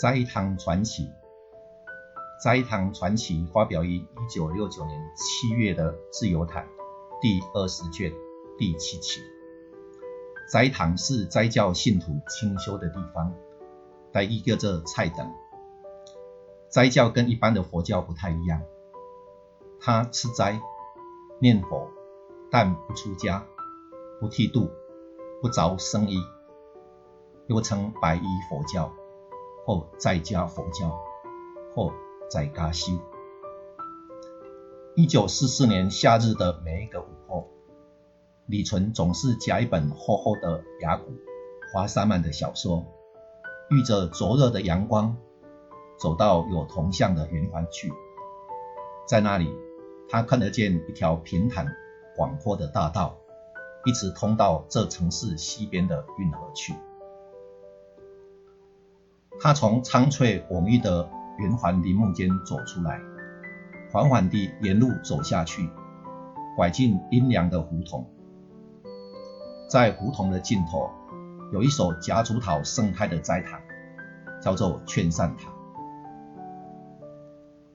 斋堂传奇，斋堂传奇发表于一九六九年七月的《自由谈》第二十卷第七期。斋堂是斋教信徒清修的地方，在一个这菜等。斋教跟一般的佛教不太一样，他吃斋、念佛，但不出家、不剃度、不着僧衣，又称白衣佛教，或在家佛教，或在家修。一九四四年夏日的每一个午后。李纯总是夹一本厚厚的雅古华沙曼的小说，遇着灼热的阳光，走到有铜像的圆环去。在那里，他看得见一条平坦广阔的大道，一直通到这城市西边的运河去。他从苍翠蓊郁的圆环林木间走出来，缓缓地沿路走下去，拐进阴凉的胡同。在胡同的尽头，有一所夹竹桃盛开的斋堂，叫做劝善堂。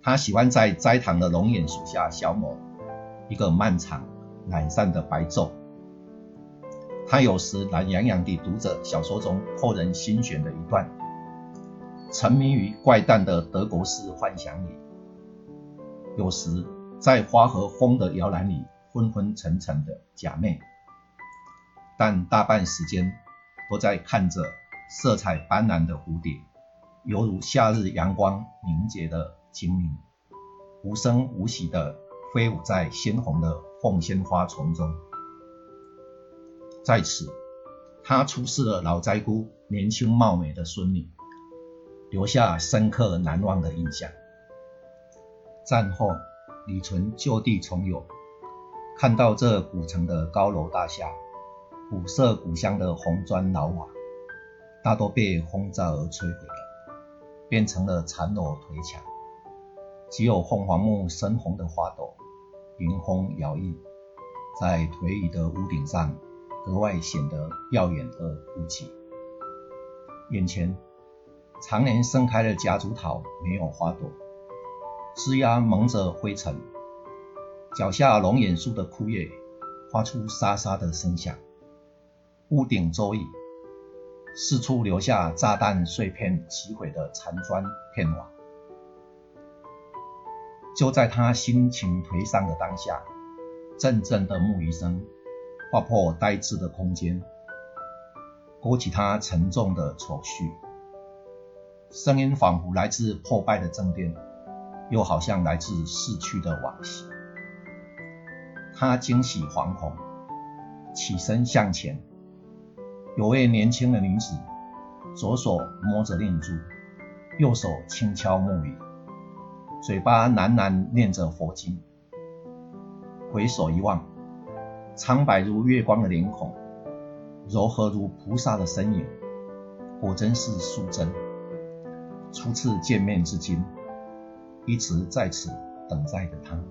他喜欢在斋堂的龙眼树下消磨一个漫长懒散的白昼。他有时懒洋洋地读着小说中扣人心弦的一段，沉迷于怪诞的德国式幻想里；有时在花和风的摇篮里昏昏沉沉的假寐。但大半时间都在看着色彩斑斓的蝴蝶，犹如夏日阳光凝结的精灵，无声无息地飞舞在鲜红的凤仙花丛中。在此，他出示了老斋姑年轻貌美的孙女，留下深刻难忘的印象。战后，李纯就地重游，看到这古城的高楼大厦。古色古香的红砖老瓦，大多被轰炸而摧毁了，变成了残楼颓墙。只有凤凰木深红的花朵，迎风摇曳，在颓夷的屋顶上，格外显得耀眼而孤寂。眼前，常年盛开的夹竹桃没有花朵，枝桠蒙着灰尘，脚下龙眼树的枯叶发出沙沙的声响。屋顶周椅，四处留下炸弹碎片击毁的残砖片瓦。就在他心情颓丧的当下，阵阵的木鱼声划破呆滞的空间，勾起他沉重的愁绪。声音仿佛来自破败的正殿，又好像来自逝去的往昔。他惊喜惶恐，起身向前。有位年轻的女子，左手摸着念珠，右手轻敲木鱼，嘴巴喃喃念着佛经。回首一望，苍白如月光的脸孔，柔和如菩萨的身影，果真是素贞。初次见面至今，一直在此等待着他。